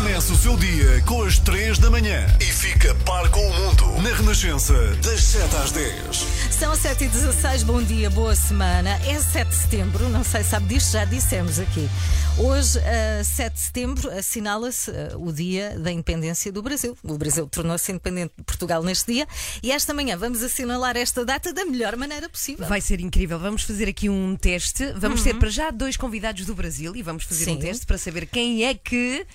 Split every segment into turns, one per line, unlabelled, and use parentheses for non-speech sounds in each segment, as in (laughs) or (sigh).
Começa o seu dia com as 3 da manhã e fica par com o mundo na Renascença, das 7 às 10.
São 7 e 16 bom dia, boa semana. É 7 de setembro, não sei se sabe disto, já dissemos aqui. Hoje, uh, 7 de setembro, assinala-se uh, o dia da independência do Brasil. O Brasil tornou-se independente de Portugal neste dia e esta manhã vamos assinalar esta data da melhor maneira possível.
Vai ser incrível. Vamos fazer aqui um teste. Vamos ter para já dois convidados do Brasil e vamos fazer um
Sim.
teste para saber quem é que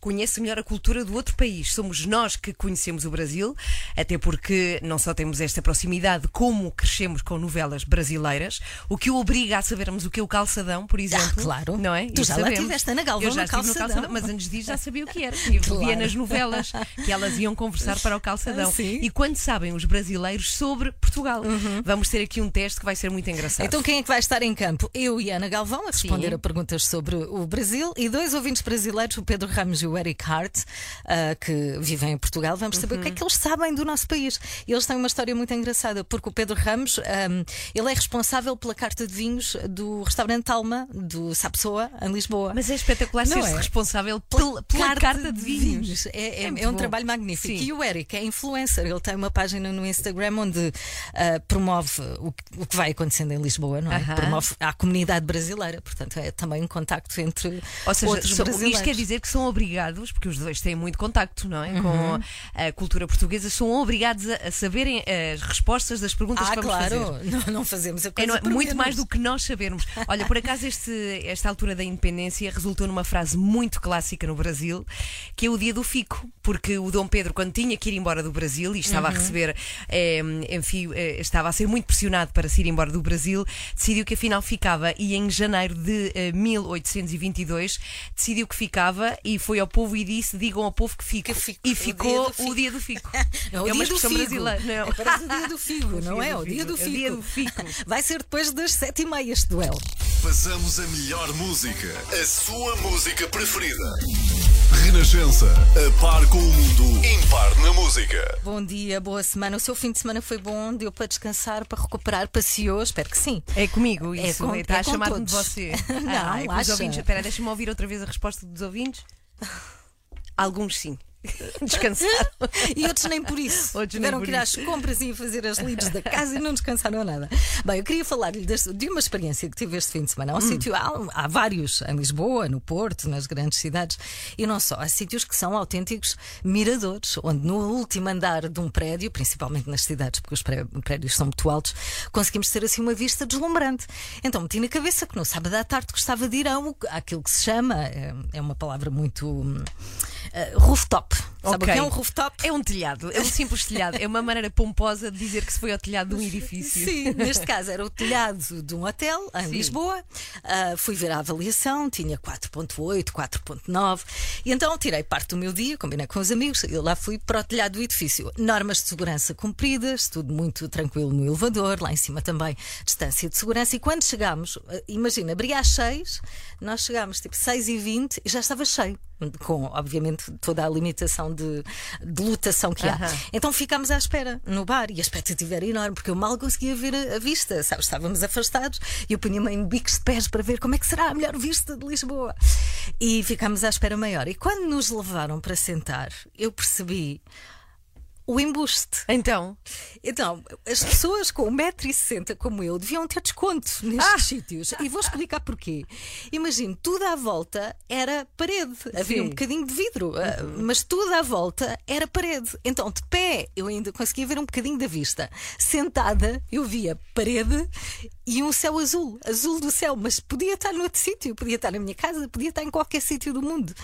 conhece melhor a cultura do outro país. Somos nós que conhecemos o Brasil, até porque não só temos esta proximidade, como crescemos com novelas brasileiras, o que o obriga a sabermos o que é o calçadão, por exemplo.
claro.
Não é?
Tu
Isso
já lá
sabemos.
tiveste, Ana Galvão,
Eu já
no
estive no
calçadão.
calçadão, mas antes disso já sabia o que era. Eu
Claro.
via nas novelas (laughs) que elas iam conversar para o calçadão.
Ah, sim?
E quando sabem os brasileiros sobre Portugal, vamos ter aqui um teste que vai ser muito engraçado.
Então quem é que vai estar em campo? Eu e Ana Galvão a responder
Sim.
a perguntas sobre o Brasil e dois ouvintes brasileiros, o Pedro Ramos e o Eric Hart, ah, que vivem em Portugal. Vamos saber o que é que eles sabem do nosso país. E eles têm uma história muito engraçada, porque o Pedro Ramos ahm, ele é responsável pela carta de vinhos do restaurante Alma, do Sapsoa, em Lisboa.
Mas é espetacular ser-se
é?
responsável pela, pela carta, de vinhos.
É, é-
É muito
é um
bom.
trabalho magnífico.
Sim.
E o Eric é influencer. Ele tem uma página no Instagram onde ah, promove o, que- o que vai acontecendo em Lisboa, não é?
Aham.
Promove a comunidade brasileira. Portanto, é também um contacto entre
Ou seja,
outros
são-
brasileiros.
isto quer dizer que são obrigados, porque os dois têm muito contacto, não é?
Uhum.
Com a cultura portuguesa, são obrigados a, a saberem as respostas das perguntas
Ah,
que vamos
claro.
fazer. (laughs)
Não, não fazemos a
É,
coisa
não é? muito mais do que nós sabermos. Olha, por acaso, este- esta altura da independência resultou numa frase muito clássica no Brasil, que é o dia do fico. Porque o Dom Pedro, quando tinha que ir embora do Brasil e estava
Uhum.
a receber, eh, enfim, eh, estava a ser muito pressionado para se ir embora do Brasil, decidiu que afinal ficava. E em janeiro de eh, 1822 decidiu que ficava e foi ao povo e disse: digam ao povo que fico.
Que fico.
E
O
ficou
dia do fico.
o dia do fico. (laughs)
É o
é uma
dia do
expressão
figo.
brasileira. Não.
É parece o dia do figo, (laughs) não é? O dia do
É o
figo.
dia do fico.
Vai ser depois das sete e meia este duelo.
Passamos a melhor música, a sua música preferida. Renascença, a par com o mundo, impar na música.
Bom dia, boa semana. O seu fim de semana foi bom? Deu para descansar, para recuperar? Passeou? Espero que sim.
É comigo
É
isso.
com-
Está
é
a
com
chamar-me de você. (laughs)
Não,
ah, com os ouvintes. Espera, deixa-me ouvir outra vez a resposta dos ouvintes. Alguns sim. (laughs) Descansaram.
E outros nem por isso.
Outros
Tiveram que ir às compras e fazer as lides da casa e não descansaram nada. Bem, eu queria falar-lhe de uma experiência que tive este fim de semana. Há um
Hum.
sítio, há, há vários em Lisboa, no Porto, nas grandes cidades, e não só. Há sítios que são autênticos miradores, onde no último andar de um prédio, principalmente nas cidades, porque os pré- prédios são muito altos, conseguimos ter assim uma vista deslumbrante. Então meti na cabeça que no sábado à tarde gostava de ir ao, àquilo que se chama, é, é uma palavra muito. hum, eh, rooftop. Sabe o
Ok.
que é um rooftop?
É um telhado, é um simples telhado. É uma maneira pomposa de dizer que se foi ao telhado de um edifício.
Sim, neste caso era o telhado de um hotel em
Sim.
Lisboa. Ah, fui ver a avaliação, tinha 4.8, 4.9. E então tirei parte do meu dia, combinei com os amigos, e lá fui para o telhado do edifício. Normas de segurança cumpridas, tudo muito tranquilo no elevador, lá em cima também distância de segurança. E quando chegámos, ah, imagina, abria às 6, nós chegámos tipo 6 e 20 e já estava cheio. Com, obviamente, toda a limitação de, de lotação que há.
Aham.
Então ficámos à espera no bar e a expectativa era enorme, porque eu mal conseguia ver a, a vista, sabes? Estávamos afastados e eu punha-me em bicos de pés para ver como é que será a melhor vista de Lisboa. E ficámos à espera maior. E quando nos levaram para sentar, eu percebi o embuste.
Então,
Então, as pessoas com 1,60m como eu deviam ter desconto nestes sítios. E vou explicar porquê. Imagino, tudo à volta era parede. Havia
Sim.
um bocadinho de vidro, ah, mas tudo à volta era parede. Então, de pé, eu ainda conseguia ver um bocadinho da vista. Sentada, eu via parede e um céu azul, azul do céu, mas podia estar noutro sítio, podia estar na minha casa, podia estar em qualquer sítio do mundo.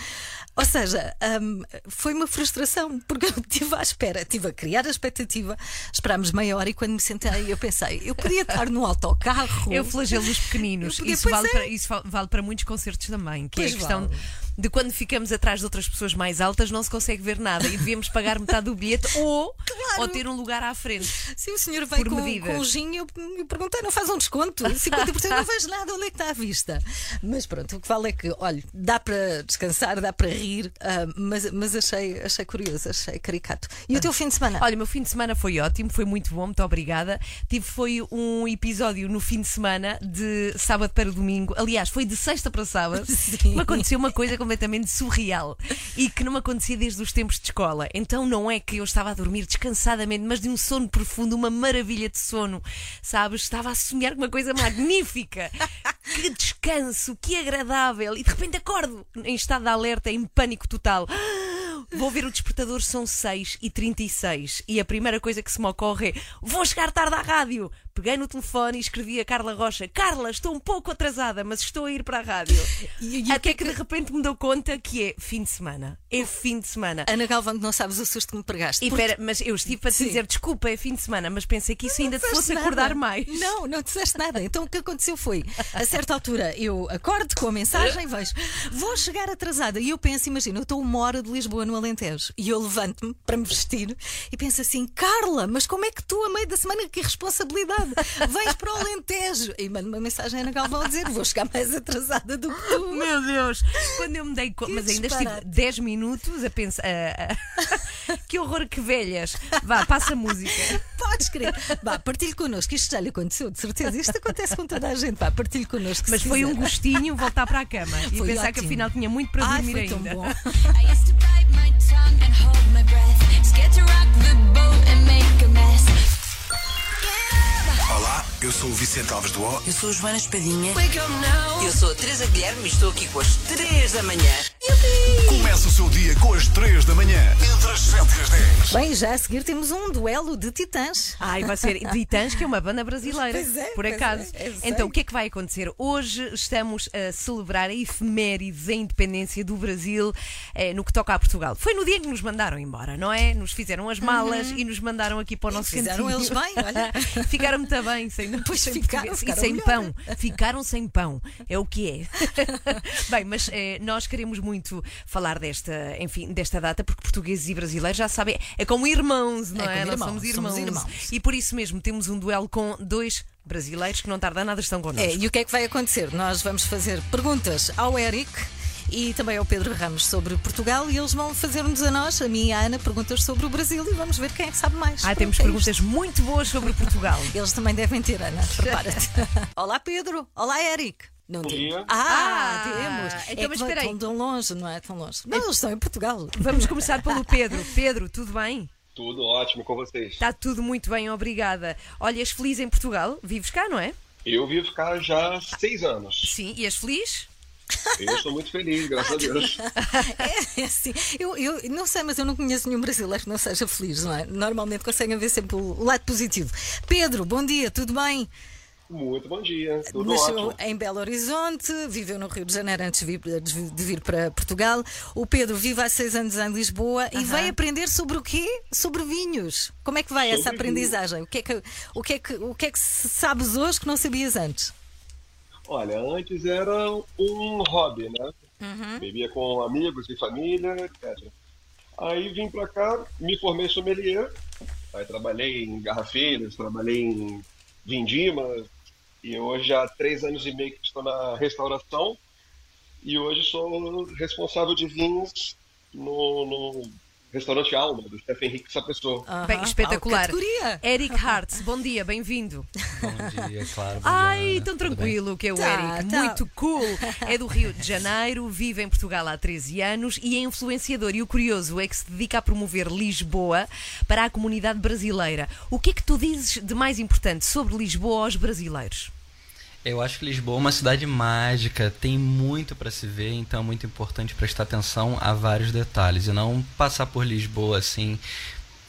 Ou seja, hum, foi uma frustração, porque eu (laughs) estive à espera, estive a criar a expectativa, esperámos meia hora e quando me sentei eu pensei, eu podia estar no autocarro.
eu flagelo os pequeninos.
Podia-
Isso vale,
é.
para, isso val- vale para muitos concertos também, que é
Pois
a questão
vale.
De quando ficamos atrás de outras pessoas mais altas não se consegue ver nada e devíamos pagar metade do bilhete ou, ou ter um lugar à frente.
Se o senhor
Por
com, com o gin, eu, eu perguntei, não faz um desconto? 50% não vejo nada, onde é que está à vista? Mas pronto, o que vale é que, olha, dá para descansar, dá para rir, ah, mas, mas achei, achei curioso, achei caricato. E o teu fim de semana?
Olha, o meu fim de semana foi ótimo, foi muito bom, muito obrigada. Tive foi um episódio no fim de semana de sábado para domingo. Aliás, foi de sexta para sábado. (laughs)
Sim.
Me aconteceu uma coisa completamente surreal e que não me acontecia desde os tempos de escola. Então não é que eu estava a dormir descansadamente, mas de um sono profundo, uma maravilha de sono. Sabes? Estava a sonhar com uma coisa magnífica. (laughs) Que descanso, que agradável. E de repente acordo em estado de alerta, em pânico total. (gasps) Vou ver o despertador, são 6 e 36 e a primeira coisa que se me ocorre é vou chegar tarde à rádio. Peguei no telefone e escrevi a Carla Rocha: Carla, estou um pouco atrasada, mas estou a ir para a rádio. (laughs)
E- e o
Até que de repente me dou conta que é fim de semana. É fim de semana.
Ana Galvão, não sabes o susto que me pregaste.
E
Porque
pera, mas eu estive para te
Sim.
dizer desculpa, é fim de semana, mas pensei que isso ainda te fosse
disseste
acordar
nada.
mais.
Não, não disseste nada. Então o que aconteceu foi, a certa altura, eu acordo com a mensagem, vejo, vou chegar atrasada. E eu penso, imagina, eu estou uma hora de Lisboa no Alentejo. E eu levanto-me para me vestir e penso assim, Carla, mas como é que tu, a meio da semana, que irresponsabilidade, vens para o Alentejo? E mando uma mensagem a Ana Galvão a dizer, vou chegar mais atrasada do que tu.
Meu Deus! Quando eu me dei conta,
Que
mas ainda estive 10 minutos a pensar. (laughs) que horror, que velhas! Vá, passa a música.
Podes crer. Vá, partilhe connosco. Isto já lhe aconteceu, de certeza. Isto acontece com toda a gente. Vá, partilhe connosco.
Mas foi um
quiser.
gostinho voltar para a cama e
Foi
pensar que
ótimo.
afinal tinha muito para
Ai,
dormir
foi tão
ainda.
Eu sou o Vicente Alves do O.
Eu sou a Joana Espadinha.
Wake up now.
Eu sou a Teresa Guilherme e estou aqui com as 3 da manhã.
Começa o seu dia com as 3 da manhã. Entre as 7 e as 10.
Bem, já a seguir temos um duelo de titãs.
Ai, vai ser Titãs, que é uma banda brasileira.
Pois é,
por
pois
acaso.
é, eu sei.
então, o que é que vai acontecer? Hoje estamos a celebrar a efeméride da independência do Brasil eh, no que toca a Portugal. Foi no dia em que nos mandaram embora, não é? Nos fizeram as malas e nos mandaram aqui para o nosso
Uhum. fizeram
cantinho.
eles bem, olha. (laughs)
Ficaram muito bem, sem,
Pois
sem
ficaram,
português.
ficaram
e sem
melhor.
pão. Ficaram sem pão. É o que é. (laughs) bem, mas eh, nós queremos muito falar desta, enfim, desta data, porque portugueses e brasileiros já sabem, é como irmãos, não
É
é?
como
Nós
irmãos,
somos
somos
irmãos.
irmãos.
E por isso mesmo temos um duelo com dois brasileiros que não tarda nada estão connosco.
É, e o que é que vai acontecer? Nós vamos fazer perguntas ao Eric e também ao Pedro Ramos sobre Portugal e eles vão fazer-nos a nós, a mim e a Ana, perguntas sobre o Brasil e vamos ver quem é que sabe mais.
Ah,
Pronto,
temos
é
perguntas muito boas sobre Portugal.
isto. (laughs) Eles também devem ter, Ana. (laughs) Prepara-te. Olá, Pedro. Olá, Eric. Não temos.
dia.
Ah,
Ah,
temos.
então,
é
mas
vai-
espera aí.
Estão tão longe, não é? Tão longe. Não, eles estão em Portugal.
Vamos começar pelo Pedro. Pedro, tudo bem?
Tudo ótimo com vocês.
Está tudo muito bem, obrigada. Olha, és feliz em Portugal? Vives cá, não é?
Eu vivo cá já há seis anos.
Sim, e és feliz?
Eu estou muito feliz, graças a Deus. (laughs)
É assim, eu, eu não sei, mas eu não conheço nenhum brasileiro que não seja feliz, não é? Normalmente conseguem ver sempre o lado positivo. Pedro, bom dia, tudo bem?
Muito bom dia, tudo
Nasceu
ótimo.
em Belo Horizonte, viveu no Rio de Janeiro antes de vir, para Portugal. O Pedro vive há seis anos em Lisboa e vai aprender sobre o quê? Sobre vinhos. Como é que vai essa
Sobre
aprendizagem? O que, é que, o, que é que, o que é que sabes hoje que não sabias antes?
Olha, antes era um hobby, né? Bebia com amigos e família, etc. Aí vim pra cá, me formei sommelier. Aí trabalhei em garrafeiras, trabalhei em vindima. E hoje há três anos e meio que estou na restauração. E hoje sou responsável de vinhos no, no restaurante Alma, do chefe Henrique Sapessoa.
Bem, espetacular.
Ah.
Eric Hartz, bom dia, bem-vindo.
Bom dia, claro. bom
Ai,
dia,
tão
bem?
tranquilo que é o
Tá,
Eric,
tá.
muito cool. É do Rio de Janeiro, vive em Portugal há 13 anos e é influenciador. E o curioso é que se dedica a promover Lisboa para a comunidade brasileira. O que é que tu dizes de mais importante sobre Lisboa aos brasileiros?
Eu acho que Lisboa é uma cidade mágica, tem muito para se ver, então é muito importante prestar atenção a vários detalhes e não passar por Lisboa assim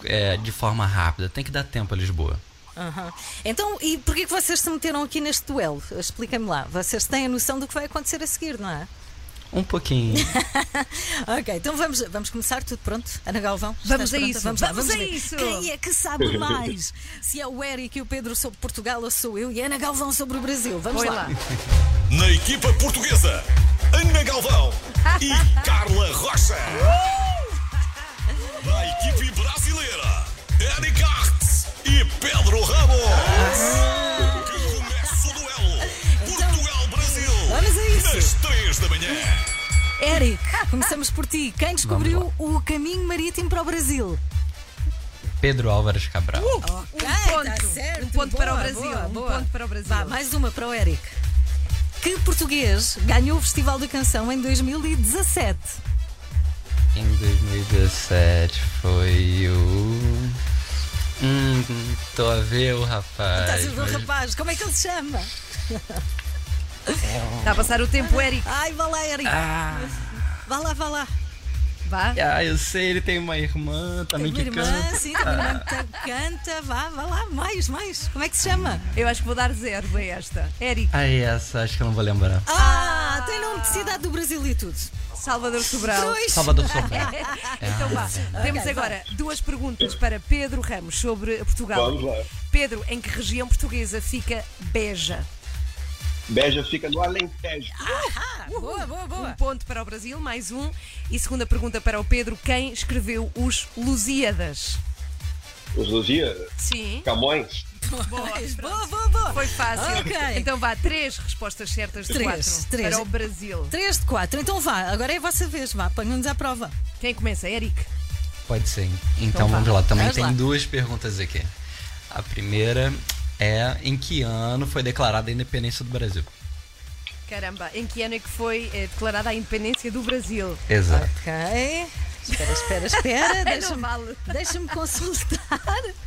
é, de forma rápida. Tem que dar tempo a Lisboa.
Aham. Então, e porquê que vocês se meteram aqui neste duelo? Expliquem-me lá. Vocês têm a noção do que vai acontecer a seguir, não é?
Um pouquinho. (laughs)
Ok, então vamos, vamos começar, tudo pronto? Ana Galvão?
Vamos a isso,
Vamos, lá,
vamos
vamos
a
ver.
isso.
Quem é que sabe (laughs) mais? Se é o Eric e o Pedro sobre Portugal ou sou eu e a Ana Galvão sobre o Brasil? Vamos
Põe
lá.
lá.
Na equipa portuguesa, Ana Galvão e (laughs) Carla Rocha. Da equipe brasileira, Eric Arts e Pedro Ramos. Manhã.
Eric, começamos por ti. Quem descobriu o caminho marítimo para o Brasil?
Pedro Álvares Cabral.
Um ponto. Um ponto para o
Boa,
Brasil.
boa,
Um
boa.
ponto para o Brasil.
Vá, mais uma para o Eric. Que português ganhou o Festival da Canção em 2017?
Em 2017 foi o. Hum, tô a ver o rapaz.
Estás a ver o rapaz, como é que ele se chama? (laughs)
Está a passar o tempo, Eric.
Ai, vá lá, Eric.
Ah,
Vá lá, vá lá.
Vá.
ah, eu sei, ele tem uma irmã também
Tem
que
uma irmã,
canta.
sim, tem uma irmã que ta- canta. Vá, vá lá, mais, mais. Como é que se chama?
Eu acho que vou dar zero a esta. Eric,
Ah, essa, acho que eu não vou lembrar.
Ah, tem nome de cidade do Brasil e tudo.
Salvador Sobral.
Pois.
Salvador Sobral. (laughs)
Então vá. Temos agora duas perguntas para Pedro Ramos sobre Portugal.
Vamos lá.
Pedro, em que região portuguesa fica Beja?
Beja fica no Alentejo.
Boa, boa,
Um
boa.
ponto para o Brasil, mais um. E segunda pergunta para o Pedro: quem escreveu os Lusíadas?
Os Luzia,
Sim.
Camões.
Boa, boa, boa.
Foi fácil.
Ok.
Então vá, três respostas certas de
Três,
quatro
três.
para o Brasil.
3 de 4. Então vá, agora é a vossa vez. Vá, ponham-nos à prova.
Quem começa? Eric.
Pode ser. Então,
Então
vamos lá. Também tem duas perguntas aqui. A primeira é em que ano foi declarada a independência do Brasil?
Caramba, em que ano é que foi eh, declarada a independência do Brasil?
Exato.
Ok. Espera, espera, espera. (laughs) Deixa-me
vale.
deixa consultar.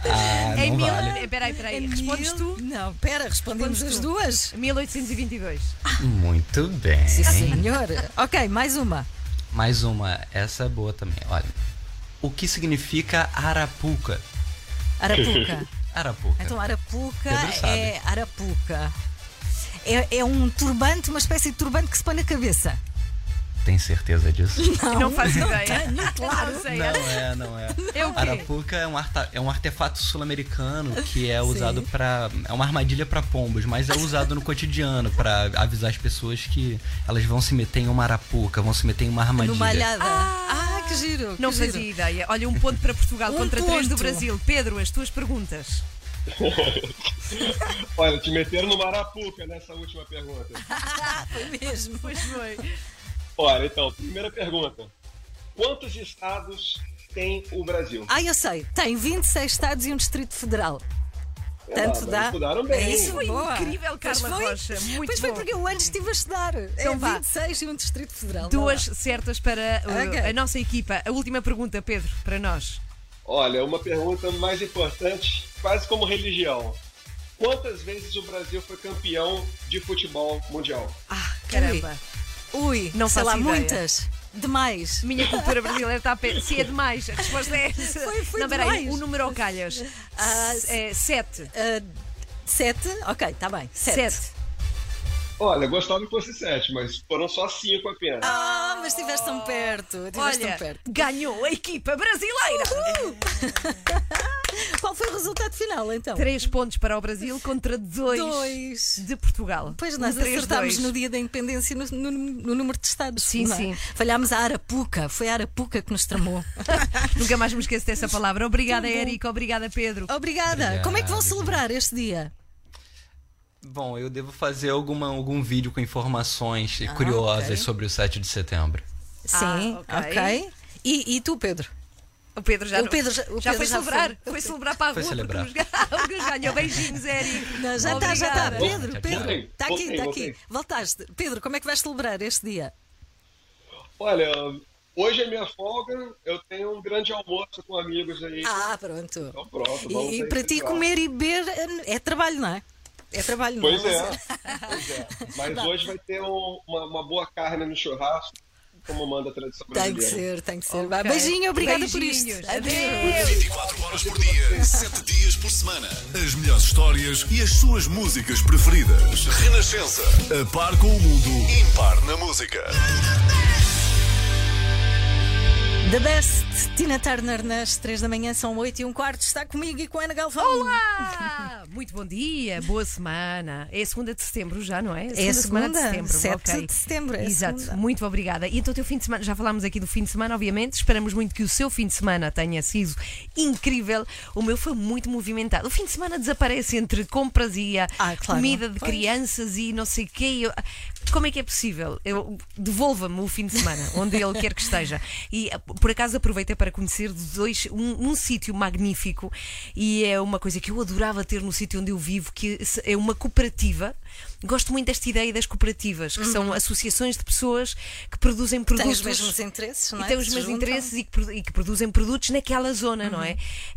Ah,
Em
não
mil...
vale.
Peraí, peraí.
É
Respondes
mil-
tu?
Não, espera, respondemos
Respondes
as
tu.
duas.
1822.
Muito bem.
Sim, senhor. ok, mais uma.
Mais uma, essa é boa também. Olha, o que significa Arapuca?
Arapuca. (laughs)
Arapuca.
Então, Arapuca é Arapuca. É, é um turbante, uma espécie de turbante que se põe na cabeça.
Tem certeza disso? (laughs)
Não, faço ideia.
tenho, claro.
Não sei.
Não é, não é. (laughs)
É o quê?
Arapuca é um, arta- é um artefato sul-americano que é usado para é uma armadilha para pombos, mas é usado no cotidiano para avisar as pessoas que elas vão se meter em uma arapuca, vão se meter em uma armadilha.
Numa alhada. Ah, que giro.
Não
que giro.
fazia ideia. Olha, um ponto para Portugal
Um
contra três do
ponto.
Brasil. Pedro, as tuas perguntas. (laughs)
Olha, te meteram no Marapuca nessa última pergunta.
Foi mesmo.
Pois foi.
Olha, então, primeira pergunta. Quantos estados tem o Brasil?
Ah, eu sei. Tem 26 estados e um distrito federal. Tanto
Ah,
dá.
Estudaram bem.
É isso,
Foi
boa.
incrível,
Pois
Carla
foi.
Rocha. Muito
pois foi porque eu antes estive a estudar.
Então
é
vá.
26 e um distrito federal.
Duas
lá.
certas para uh,
Ok.
a nossa equipa. A última pergunta, Pedro, para nós.
Olha, uma pergunta mais importante, quase como religião. Quantas vezes o Brasil foi campeão de futebol mundial?
Ah, caramba.
Ui,
Não
sei
faço
lá,
ideia.
muitas. Demais.
Minha cultura brasileira está a pé. Se é demais, a resposta é essa.
Foi- foi
Não, peraí,
demais.
o número ao calhas.
Ah,
é sete.
Ah, sete? Ok, está bem. Sete.
Sete.
Olha, gostava que fosse sete, mas foram só cinco apenas.
Ah, mas estiveste tão perto. Estiveste
Olha,
tão perto.
ganhou a equipa brasileira. (laughs)
Qual foi o resultado final, então?
Três pontos para o Brasil contra dois,
Dois.
de Portugal.
Pois nós
Um três,
acertámos
dois.
no dia da independência no, no- no número de estados.
Sim,
não é?
sim.
Falhámos a Arapuca. Foi a Arapuca que nos tramou. (laughs)
Nunca mais me esqueço dessa palavra. Obrigada. Érica. Obrigada, Pedro.
Obrigada.
Obrigado.
Como é que vão celebrar este dia?
Bom, eu devo fazer alguma, algum vídeo com informações curiosas
ok.
sobre o 7 de setembro.
Sim,
ok.
ok. E, e tu, Pedro?
O Pedro já,
O Pedro já- o
já
Pedro
foi
já
celebrar.
foi.
Foi, celebrar para a
Foi
rua.
celebrar.
Porque nos, ganhou. Beijinhos, Érico.
Não, já está, já está. Pedro, Pedro. Está aqui, está aqui. Voltaste. Pedro, como é que vais celebrar este dia?
Olha, hoje é minha folga, eu tenho um grande almoço com amigos aí.
Ah, pronto.
Então pronto, vamos
E, e
aí
para ti comer e beber é trabalho, não é? É trabalho, não
Pois
é?
é, pois é. (laughs) Mas hoje vai ter um- uma, uma boa carne no churrasco, como manda a tradição
Tem que
brasileira.
ser, tem que ser.
Ok.
Vá, Beijinho, obrigada por isto.
Adeus.
24 horas por dia, 7 dias por semana. As melhores histórias e as suas músicas preferidas. Renascença. A par com o mundo. Impar na música.
The Best Tina Turner nas 3 da manhã, são 8 e um quarto. Está comigo e com a Ana Galvão.
Olá! Muito bom dia, boa semana. É a segunda de setembro já, não é?
É a
semana de
segunda,
setembro.
7
ok.
de setembro, é a
Exato,
segunda.
muito obrigada. E então, o teu fim de semana, já falámos aqui do fim de semana, obviamente. Esperamos muito que o seu fim de semana tenha sido incrível. O meu foi muito movimentado. O fim de semana desaparece entre compras e a
Ah, claro.
comida de
Pois.
crianças e não sei o quê. Eu- Como é que é possível? Devolva-me o fim de semana, onde ele quer que esteja. E por acaso aproveitei para conhecer dois, um, um sítio magnífico e é uma coisa que eu adorava ter no sítio onde eu vivo, que é uma cooperativa. Gosto muito desta ideia das cooperativas, que são associações de pessoas que produzem
Uhum.
Produtos.
os mesmos interesses, não é?
E tem os mesmos interesses e que, e que produzem produtos naquela zona, não
Uhum.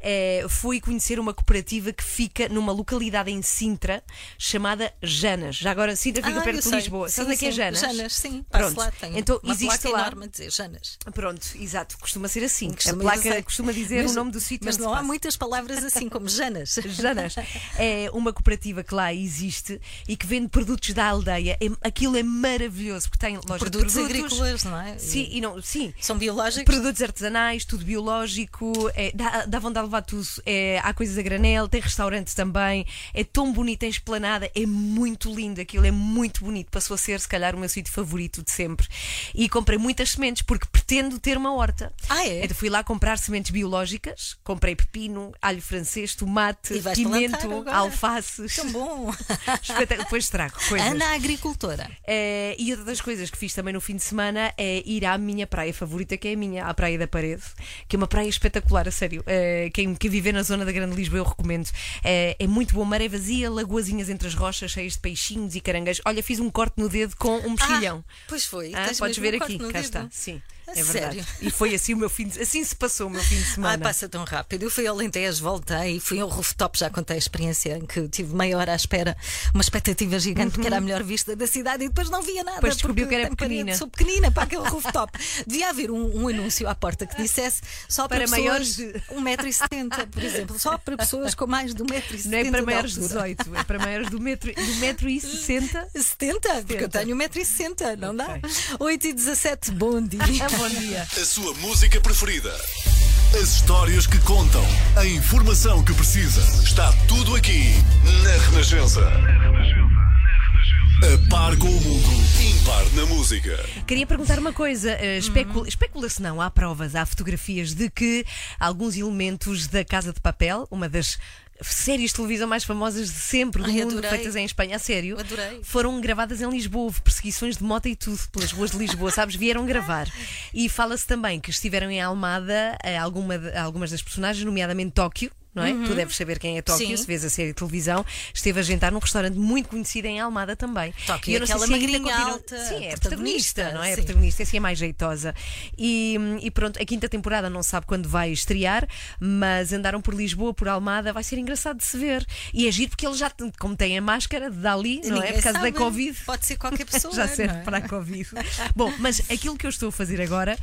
é? Fui conhecer uma cooperativa que fica numa localidade em Sintra chamada Janas. Já agora, Sintra fica
Ah,
perto de
sei.
Lisboa.
Sim,
Sabe onde é que é. Janas?
Janas, sim.
Pronto.
lá, tem
Então,
uma
existe lá.
enorme a dizer Janas.
Pronto, exato. Costuma ser assim.
Costuma
a placa
dizer-
costuma dizer
Mas-
o nome do sítio
Mas não há
passa.
muitas palavras assim como Janas. (laughs)
Janas. É uma cooperativa que lá existe e que vende produtos da aldeia. É- aquilo é maravilhoso porque tem
Produtos,
de produtos
agrícolas, não é?
Sim, e não, sim.
São biológicos.
Produtos artesanais, tudo biológico, é, dá, dá vontade de levar tudo. É, há coisas a granel, tem restaurantes também. É tão bonito, tem esplanada, é muito lindo aquilo, é muito bonito. Passou a ser, se calhar, o meu sítio favorito de sempre. E comprei muitas sementes porque pretendo ter uma horta.
Ah, é?
Então fui lá comprar sementes biológicas, comprei pepino, alho francês, tomate, pimento, alfaces.
Tão bom. (laughs)
Depois trago coisas.
Ana agricultora.
Eh, e outra das coisas que fiz também no fim de semana é ir à minha praia favorita, que é a minha, à Praia da Parede, que é uma praia espetacular, a sério. Eh, quem, quem viver na zona da Grande Lisboa, eu recomendo. Eh, é muito boa, maré vazia, lagoazinhas entre as rochas, cheias de peixinhos e caranguejos. Olha, fiz um corte no dedo com um mexilhão.
Ah, pois foi.
Ah, podes ver
um
aqui, cá
dedo.
está. Sim,
A
é verdade.
sério?
E foi assim o meu fim de, assim se passou o meu fim de
Ai,
semana.
passa tão rápido. Eu fui ao Alentejo, voltei, fui ao rooftop, já contei a experiência em que tive meia hora à espera, uma expectativa gigante, porque era a melhor vista da cidade e depois não via nada.
Depois descobriu que era pequenina.
Sou pequenina para aquele rooftop. Devia haver um, um anúncio à porta que dissesse só para,
Para maiores de-
1,70m, por exemplo. Só para pessoas com mais de 1,70m.
Não é para maiores de
altura.
18, é para maiores do metro, do metro e 60.
70, porque eu
70.
tenho 1,60m, não dá?
Ok.
8 e 17 bom dia. (laughs)
Bom dia.
A sua música preferida. As histórias que contam. A informação que precisa. Está tudo aqui na Renascença. A par com o mundo. Impar na música.
Queria perguntar uma coisa. eh,
Uhum.
especula- Especula-se não, há provas, há fotografias de que alguns elementos da Casa de Papel, uma das séries de televisão mais famosas de sempre do
Ai,
mundo,
adorei.
feitas em Espanha, a sério,
Adorei.
foram gravadas em Lisboa. Houve perseguições de moto e tudo pelas ruas de Lisboa, (laughs) sabes? Vieram gravar. E fala-se também que estiveram em Almada eh, alguma algumas das personagens, nomeadamente Tóquio. Não é? Tu deves saber quem é Tóquio,
Uhum. Sim.
se vês a série de televisão. Esteve a jantar num restaurante muito conhecido em Almada também.
Tóquio,
E eu não sei
aquela
se ainda
magrinha
continua-
alta,
Sim, é
protagonista,
protagonista, não é?
sim.
protagonista, assim é mais jeitosa. E, e pronto, a quinta temporada não se sabe quando vai estrear, mas andaram por Lisboa, por Almada, vai ser engraçado de se ver. E é giro porque ele já, como tem a máscara de Dali, não é?
Ninguém
Por causa
sabe.
da Covid.
Pode ser qualquer (laughs) pessoa.
Já serve
não é?
para a Covid. Bom, mas aquilo que eu estou a fazer agora é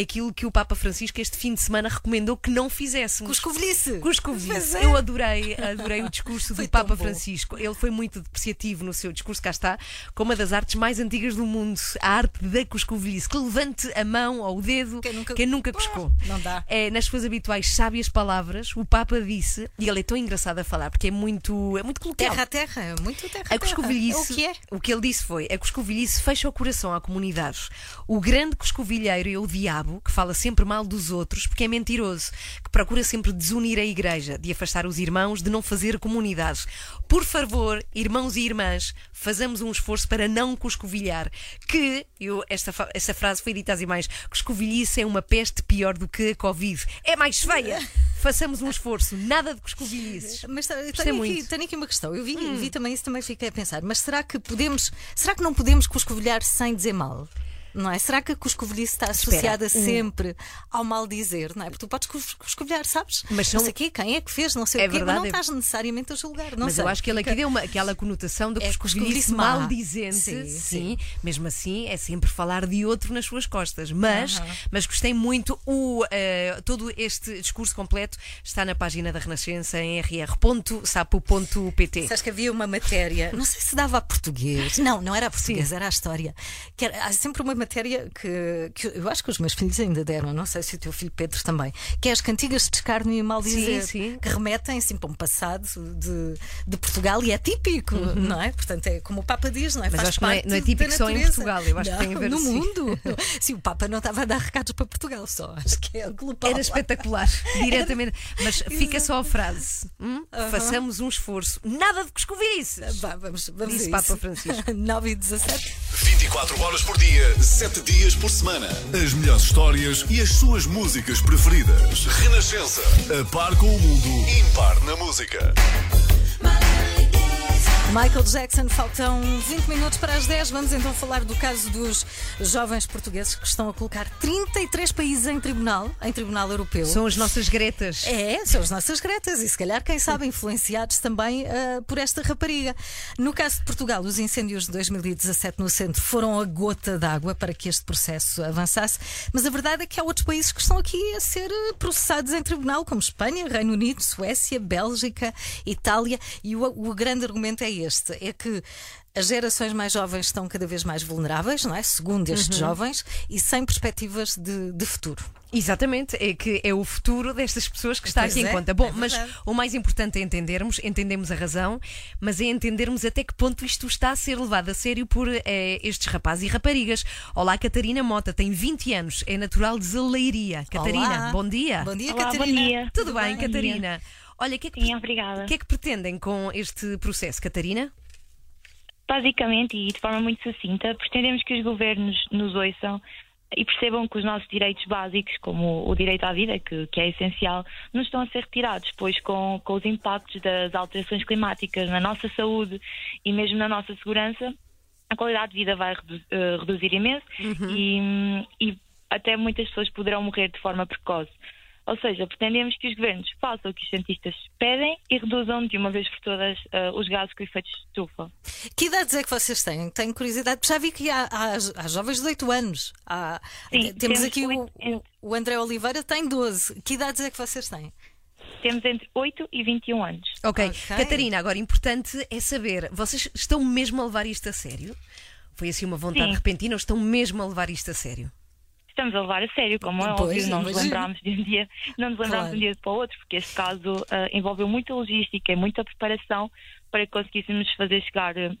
aquilo que o Papa Francisco este fim de semana recomendou que não fizéssemos.
Cuscovelhice.
Cuscovelhice.
É.
Eu adorei, adorei o discurso do Papa
bom.
Francisco. Ele foi muito depreciativo no seu discurso, cá está, com uma das artes mais antigas do mundo, a arte da cuscovelhice. Que levante a mão ou o dedo
Quem nunca- Ah,
cuscou.
não dá.
É, nas suas habituais sábias palavras, o Papa disse, e ele é tão engraçado a falar, porque é muito, é muito coloquial.
Terra a terra, é muito terra a
A cuscovilhice,
O que é?
o que ele disse foi: a cuscovilhice fecha o coração à comunidade. O grande cuscovilheiro é o diabo, que fala sempre mal dos outros, porque é mentiroso, que procura sempre desunir a igreja, de afastar os irmãos, de não fazer comunidade. Por favor, irmãos e irmãs, façamos um esforço para não cuscovilhar. Que, eu, esta, esta frase foi dita às mais: cuscovilhice é uma peste pior do que a Covid. É mais feia. Façamos um esforço. Nada de cuscovilhices.
Mas tenho aqui, tenho aqui uma questão. Eu vi,
Hum.
vi também isso, também fiquei a pensar. Mas será que podemos, será que não podemos cuscovilhar sem dizer mal? Não é? Será que a cuscovilhice está associada
Espera,
sempre ao mal dizer? Não é? Porque tu podes cus- cuscovilhar, sabes?
Mas são-
Não sei o quê, quem é que fez, não sei
É
o quê, mas
verdade,
não
é-
estás necessariamente a julgar. Não
Mas
sei.
eu acho que ele aqui deu uma, aquela conotação de
É má.
maldizente. Sim,
Sim, sim.
mesmo assim é sempre falar de outro nas suas costas. Mas, mas gostei muito. O, eh, todo este discurso completo está na página da Renascença em rr.sapo.pt.
Sabes que havia uma matéria, não sei se dava a português. Não, não era a português, era a história. Que era, há sempre uma matéria que, que eu acho que os meus filhos ainda deram, não sei se o teu filho Pedro também, que é as cantigas de escárnio e mal dizer,
sim.
que remetem assim para um passado de, de Portugal e é típico, não é? Portanto, é como o Papa diz, não é?
Uhum. Mas
Faz
acho que não é- não é típico só em. Portugal, eu acho que
Não,
tem a ver,
no
sim.
mundo. (laughs) Sim, o Papa não estava a dar recados para Portugal só, acho que é global.
Era espetacular, (laughs) diretamente. Mas (laughs) fica só a frase: hum? façamos um esforço. Nada de coscovilhices.
Vá, vamos, vamos
Disse Papa. Francisco.
9 e 17.
24 horas por dia, 7 dias por semana. As melhores histórias e as suas músicas preferidas. Renascença. A par com o mundo, impar na música.
Michael Jackson, faltam 20 minutos para as 10. Vamos então falar do caso dos jovens portugueses que estão a colocar 33 países em tribunal, em tribunal europeu.
São as nossas gretas.
É, são as nossas gretas e se calhar, quem sabe, influenciados também ah, por esta rapariga. No caso de Portugal, os incêndios de 2017 no centro foram a gota d'água para que este processo avançasse, mas a verdade é que há outros países que estão aqui a ser ah, processados em tribunal, como Espanha, Reino Unido, Suécia, Bélgica, Itália, e o, o grande argumento é este: é que as gerações mais jovens estão cada vez mais vulneráveis, não é? Segundo estes jovens, e sem perspectivas de, de futuro.
Exatamente, é que é o futuro destas pessoas que está
Pois
aqui em
é,
conta. Bom,
é
mas o mais importante é entendermos, entendemos a razão, mas é entendermos até que ponto isto está a ser levado a sério por eh, estes rapazes e raparigas. Olá, Catarina Mota, tem 20 anos, é natural de Zaleiria. Catarina,
Olá.
bom dia.
Bom dia,
Olá, bom
Catarina.
dia.
Tudo bem, Catarina? Olha, o que, é que,
Sim, obrigada.
o que é que pretendem com este processo, Catarina?
Basicamente, e de forma muito sucinta, pretendemos que os governos nos ouçam e percebam que os nossos direitos básicos, como o direito à vida, que, que é essencial, não estão a ser retirados, pois com, com os impactos das alterações climáticas na nossa saúde e mesmo na nossa segurança, a qualidade de vida vai redu- eh, reduzir imenso e, hum, e até muitas pessoas poderão morrer de forma precoce. Ou seja, pretendemos que os governos façam o que os cientistas pedem e reduzam de uma vez por todas eh, os gases com efeitos de estufa.
Que idades é que vocês têm? Tenho curiosidade, porque já vi que há, há, há jovens de 8 anos. Há-
Sim,
temos
temos
aqui o, o, o André Oliveira, tem 12. Que idades é que vocês têm?
Temos entre 8 e 21 anos.
Ok,
Ok.
Catarina, agora importante é saber, vocês estão mesmo a levar isto a sério? Foi assim uma vontade
Sim.
repentina ou estão mesmo a levar isto a sério?
Estamos a levar a sério, como é
Pois,
óbvio, não nos
imagino.
lembramos de um dia, não nos lembramos
Claro.
de um dia para o outro, porque este caso ah, envolveu muita logística e muita preparação para que conseguíssemos fazer chegar ah,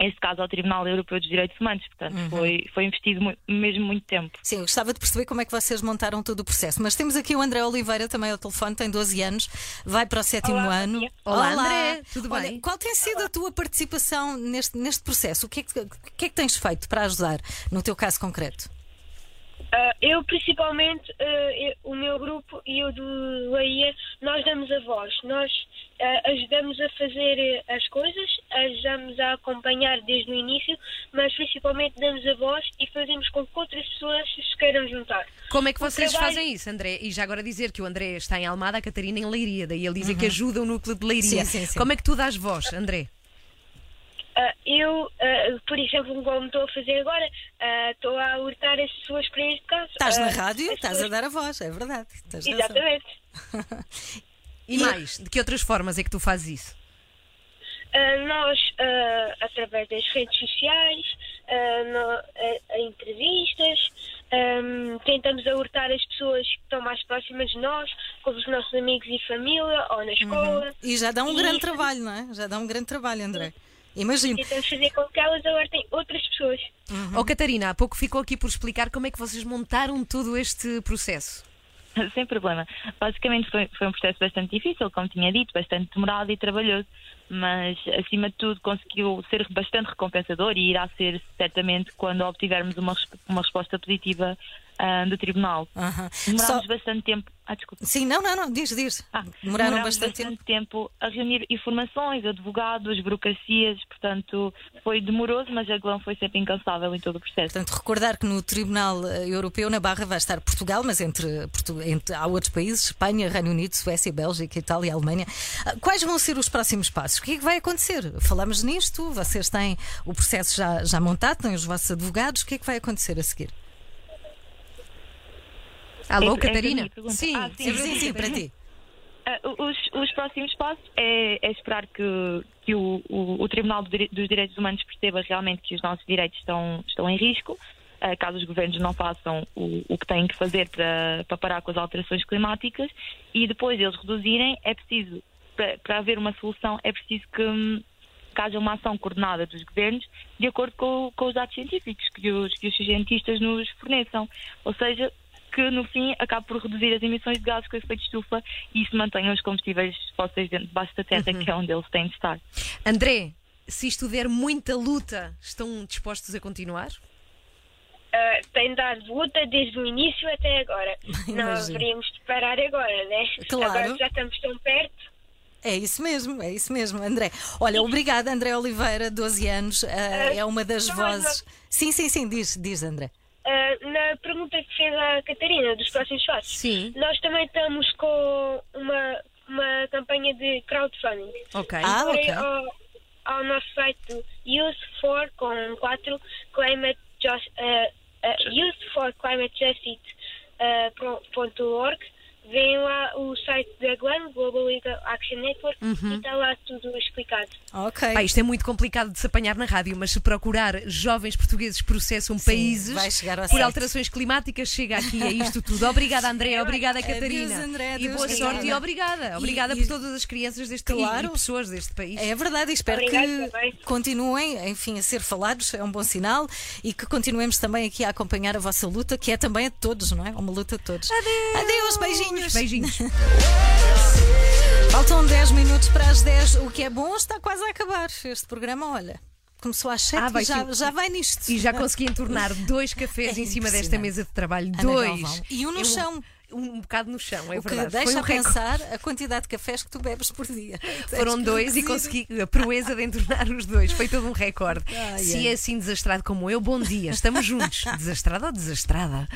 este caso ao Tribunal Europeu dos Direitos Humanos. Portanto,
Uhum.
foi, foi investido mu- mesmo muito tempo.
Sim, eu gostava de perceber como é que vocês montaram todo o processo. Mas temos aqui o André Oliveira também ao telefone, tem 12 anos, vai para o sétimo
Olá,
ano.
dia.
Olá, André, tudo
Olha,
bem?
Qual tem sido a tua participação neste, neste processo? O que, é que, o que é que tens feito para ajudar no teu caso concreto?
Ah, eu, principalmente, ah, eu- o meu grupo e o do Laia, nós damos a voz. Nós ah, ajudamos a fazer eh, as coisas, ajudamos a acompanhar desde o início, mas principalmente damos a voz e fazemos com que outras pessoas se queiram juntar.
Como é que vocês
trabalho-
fazem isso, André? E já agora dizer que o André está em Almada, a Catarina em Leiria, daí ele dizer que ajuda o núcleo de Leiria.
Uhum. Sim, sim, sim.
Como é que tu dás voz, André?
Ah, eu, ah, por exemplo, como estou a fazer agora, ah, estou a alertar as pessoas para este caso.
Estás na rádio, estás a
pessoas-
dar a voz, é verdade.
Exatamente. (laughs)
E mais, de que outras formas é que tu fazes isso?
Nós, através das redes sociais, no- a- a entrevistas, ahm, tentamos alertar as pessoas que estão mais próximas de nós, como os nossos amigos e família, ou na escola.
E já dá um
E
grande
isso-
trabalho, não é? Já dá um grande trabalho, André. Imagino.
Tentamos fazer com que elas alertem outras pessoas.
Oh, Catarina, há pouco ficou aqui por explicar como é que vocês montaram todo este processo. (laughs)
Sem problema. Basicamente foi, foi um processo bastante difícil, como tinha dito, bastante demorado e trabalhoso, mas acima de tudo conseguiu ser bastante recompensador e irá ser certamente quando obtivermos uma, uma resposta positiva ah, do Tribunal.
Aham.
Demorámos
Só-
bastante tempo. Ah, desculpa.
Sim, não, não, não, diz, diz.
Ah,
Demoraram
demorámos
bastante tempo.
a reunir informações, advogados, burocracias, portanto foi demoroso, mas a Glão foi sempre incansável em todo o processo.
Portanto, recordar que no Tribunal eh, Europeu, na Barra, vai estar Portugal, mas entre, entre- há outros países, Espanha, Reino Unido, Suécia, Bélgica, Itália, Alemanha. Ah, Quais vão ser os próximos passos? O que é que vai acontecer? Falamos nisto, vocês têm o processo já, já montado, têm os vossos advogados, o que é que vai acontecer a seguir?
Alô,
É- é
Catarina? sim,
Ah, sim,
Sim, sim, para ti.
Ah, os, os próximos passos é, é esperar que, que o, o- o Tribunal dos Direitos Humanos perceba realmente que os nossos direitos estão, estão em risco eh, caso os governos não façam o, o que têm que fazer para, para parar com as alterações climáticas e depois eles reduzirem, é preciso, para, para haver uma solução, é preciso que, hum, que haja uma ação coordenada dos governos de acordo com, com os dados científicos que os, que os cientistas nos forneçam. Ou seja, que no fim acabe por reduzir as emissões de gases com efeito de estufa e isso mantenha os combustíveis fósseis dentro debaixo da terra, que é onde eles têm de estar.
André, se isto der muita luta, estão dispostos a continuar?
Ah, tem dado luta desde o início até agora. (laughs) Não haveríamos de parar agora, né?
Claro.
Agora já estamos tão perto.
É isso mesmo, é isso mesmo, André. Olha, obrigada, André Oliveira, 12 anos, ah, é uma das vozes. Sim, sim, sim, diz, diz, André.
Ah, na pergunta que fez a Catarina dos próximos passos,
Sim.
nós também estamos com uma, uma campanha de crowdfunding.
Ok.
Ah, ok.
ao, ao nosso site Youth for com 4 Climate Just, uh, uh, Youth for Climate Justice Vêm lá o site da GLAM, Global Legal Action Network,
Uhum.
e está lá tudo explicado.
Ok.
Pá, isto é muito complicado de se apanhar na rádio, mas se procurar jovens portugueses processam países
vai chegar ao
por
site.
alterações climáticas, chega aqui a isto tudo. Obrigada, André, obrigada,
Adeus,
Catarina.
André,
e
adeus,
boa
obrigada.
sorte e obrigada. Obrigada
E-
por todas as crianças deste país
Claro.
e pessoas deste país.
É verdade, e espero
Obrigada
que
também.
continuem, enfim, a ser falados, é um bom sinal, e que continuemos também aqui a acompanhar a vossa luta, que é também a de todos, não é? Uma luta de todos. Adeus! Adeus, beijinhos!
Beijinhos.
Faltam 10 minutos para as 10, o que é bom, está quase a acabar este programa, olha. Começou às 7
Ah, vai
e já, já vai nisto.
E já consegui entornar dois cafés (laughs)
É
em cima desta mesa de trabalho.
Ana
dois.
Galvão. E um no
Eu-
chão.
Um bocado no chão, é
o que
verdade.
deixa
Foi um
a
recorde.
pensar a quantidade de cafés que tu bebes por dia. (laughs)
Foram
Tens
dois e consegui a proeza de entornar os dois. Foi todo um recorde. Se é assim desastrado como eu, bom dia. Estamos juntos. Desastrado ou desastrada?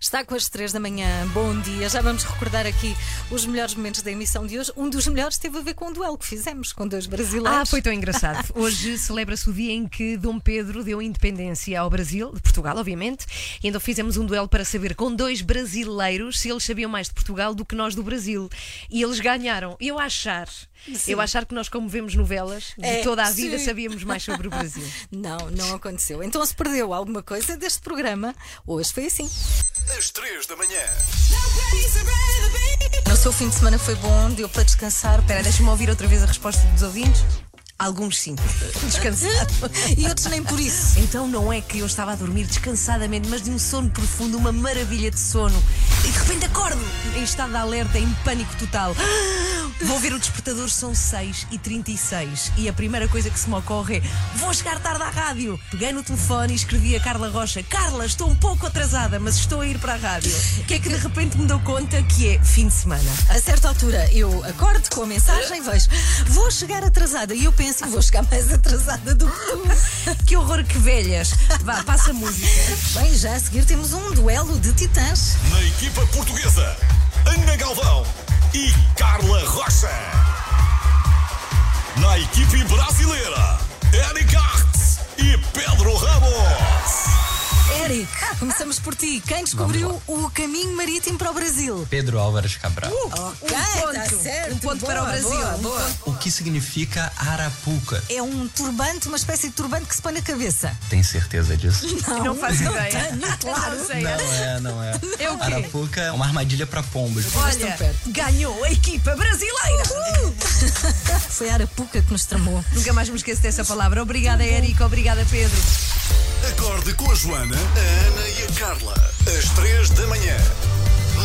Está com as 3 da manhã, bom dia. Já vamos recordar aqui os melhores momentos da emissão de hoje. Um dos melhores teve a ver com o duelo que fizemos com dois brasileiros.
Ah, foi tão engraçado. (laughs) Hoje celebra-se o dia em que Dom Pedro deu independência ao Brasil, de Portugal, obviamente, e então fizemos um duelo para saber com dois brasileiros se eles sabiam mais de Portugal do que nós do Brasil. E eles ganharam. Eu achar, eu achar que nós, como vemos novelas, de
É,
toda a vida
sim.
sabíamos mais sobre o Brasil. (laughs)
Não, não aconteceu. Então se perdeu alguma coisa deste programa, hoje foi assim.
Às 3 da manhã.
No seu fim de semana foi bom, deu para descansar.
Espera, deixa-me ouvir outra vez a resposta dos ouvintes. Alguns sim. (laughs) Descansado.
E outros nem por isso.
Então não é que eu estava a dormir descansadamente, mas de um sono profundo, uma maravilha de sono. E de repente acordo em estado de alerta, em pânico total. Vou ver o despertador, são 6h36. E a primeira coisa que se me ocorre é: vou chegar tarde à rádio. Peguei no telefone e escrevi a Carla Rocha: Carla, estou um pouco atrasada, mas estou a ir para a rádio. (laughs) Que é que de repente me dou conta que é fim de semana?
A certa altura eu acordo com a mensagem e vejo, vou chegar atrasada. E eu penso, vou chegar mais atrasada do que tu. (laughs)
Que horror, que velhas. Vá, passa a música.
Bem, já a seguir temos um duelo de titãs.
Na equipa portuguesa, Ana Galvão e Carla Rocha. Na equipe brasileira, Eric Arts e Pedro Ramos.
Eric, começamos por ti. Quem descobriu o caminho marítimo para o Brasil?
Pedro Álvares Cabral.
Ok, tá certo.
Um ponto para o
Boa,
Brasil.
boa,
Um
boa.
O que significa Arapuca?
É um turbante, uma espécie de turbante que se põe na cabeça.
Tem certeza disso? (laughs)
Não faço ideia.
tenho, claro.
Não sei.
Não é, não é. (laughs)
É o quê?
Arapuca é uma armadilha para pombos.
Olha, ganhou a equipa brasileira. (laughs)
Foi a Arapuca que nos tramou.
Nunca mais me esqueço dessa palavra. Obrigada, Érica. Obrigada, Pedro.
Acorde com a Joana, a Ana e a Carla. Às 3 da manhã.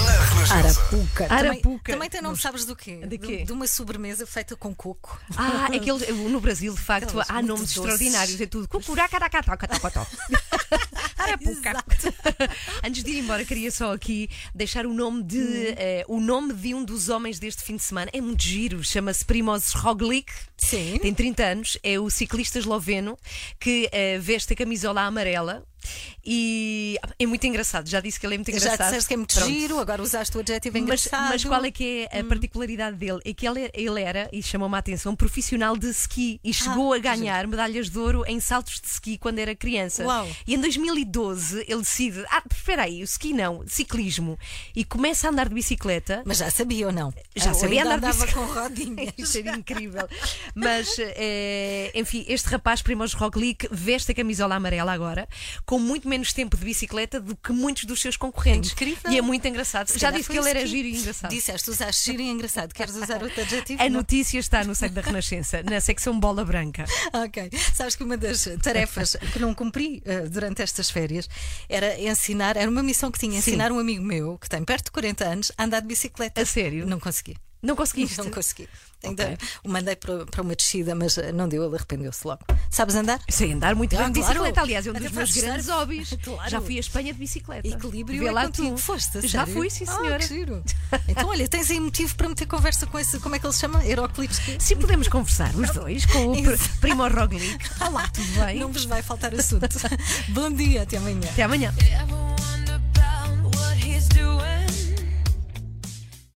Na Renascença.
Arapuca.
Arapuca.
Também, também tem nome, sabes do quê?
De quê?
De uma sobremesa feita com coco.
Ah, é que ele- no Brasil, de facto,
Aquelas
há
muito
nomes
doces.
extraordinários. É tudo. Cucuracaracatócatocotó. (laughs) Arapuca. (laughs) (laughs) Antes de ir embora, queria só aqui deixar o nome de eh, o nome de um dos homens deste fim de semana. É muito giro. Chama-se Primoz Roglic.
Sim.
Tem 30 anos. É o ciclista esloveno que eh, veste a camisola amarela. E é muito engraçado. Já disse que ele é muito
Já
engraçado.
disseste que é muito
Pronto.
giro, agora usaste o adjetivo
Mas,
engraçado.
mas qual é que é a particularidade dele? É que ele, ele era, e chamou-me a atenção, profissional de ski e chegou a ganhar medalhas de ouro em saltos de ski quando era criança.
Uau.
E em 2012 ele decide: ah, espera aí, o ski não, ciclismo. E começa a andar de bicicleta.
Mas já sabia ou não?
Já sabia andar de
andava
bicicleta.
com rodinhas. (laughs)
Isso era incrível. Mas, eh, enfim, este rapaz, Primoz Roglic, veste a camisola amarela agora, com muito menos tempo de bicicleta do que muitos dos seus concorrentes.
É incrível.
E é muito engraçado.
Se
Já disse que ele era giro e engraçado.
Disseste, usaste giro e engraçado. Queres usar outro adjetivo?
A
Não?
notícia está no site da Renascença, na secção Bola Branca. (laughs)
Ok. Sabes que uma das tarefas que não cumpri eh, durante estas férias era ensinar, era uma missão que tinha,
Sim.
ensinar um amigo meu que tem perto de 40 anos a andar de bicicleta.
A sério?
Não consegui.
Não conseguiste?
Não consegui. Ainda o mandei para, para uma descida, mas eh, não deu, ele arrependeu-se logo. Sabes andar?
Sei andar muito
Ah,
bem de
claro.
bicicleta, aliás, é um
Até
dos meus grandes
surf.
hobbies. (laughs)
Claro.
Já fui à Espanha de bicicleta.
Equilíbrio
Vê
é
lá
contigo.
tu.
Foste,
Já
sério?
fui, sim,
Ah,
senhora.
que giro. (laughs) Então, olha, tens aí motivo para meter conversa com esse, como é que ele se chama? Heroclitos?
Sim, podemos conversar, os dois, com o (laughs) Primo Roglic. Olá, tudo bem?
Não vos vai faltar assunto. Bom dia, até amanhã.
Até amanhã.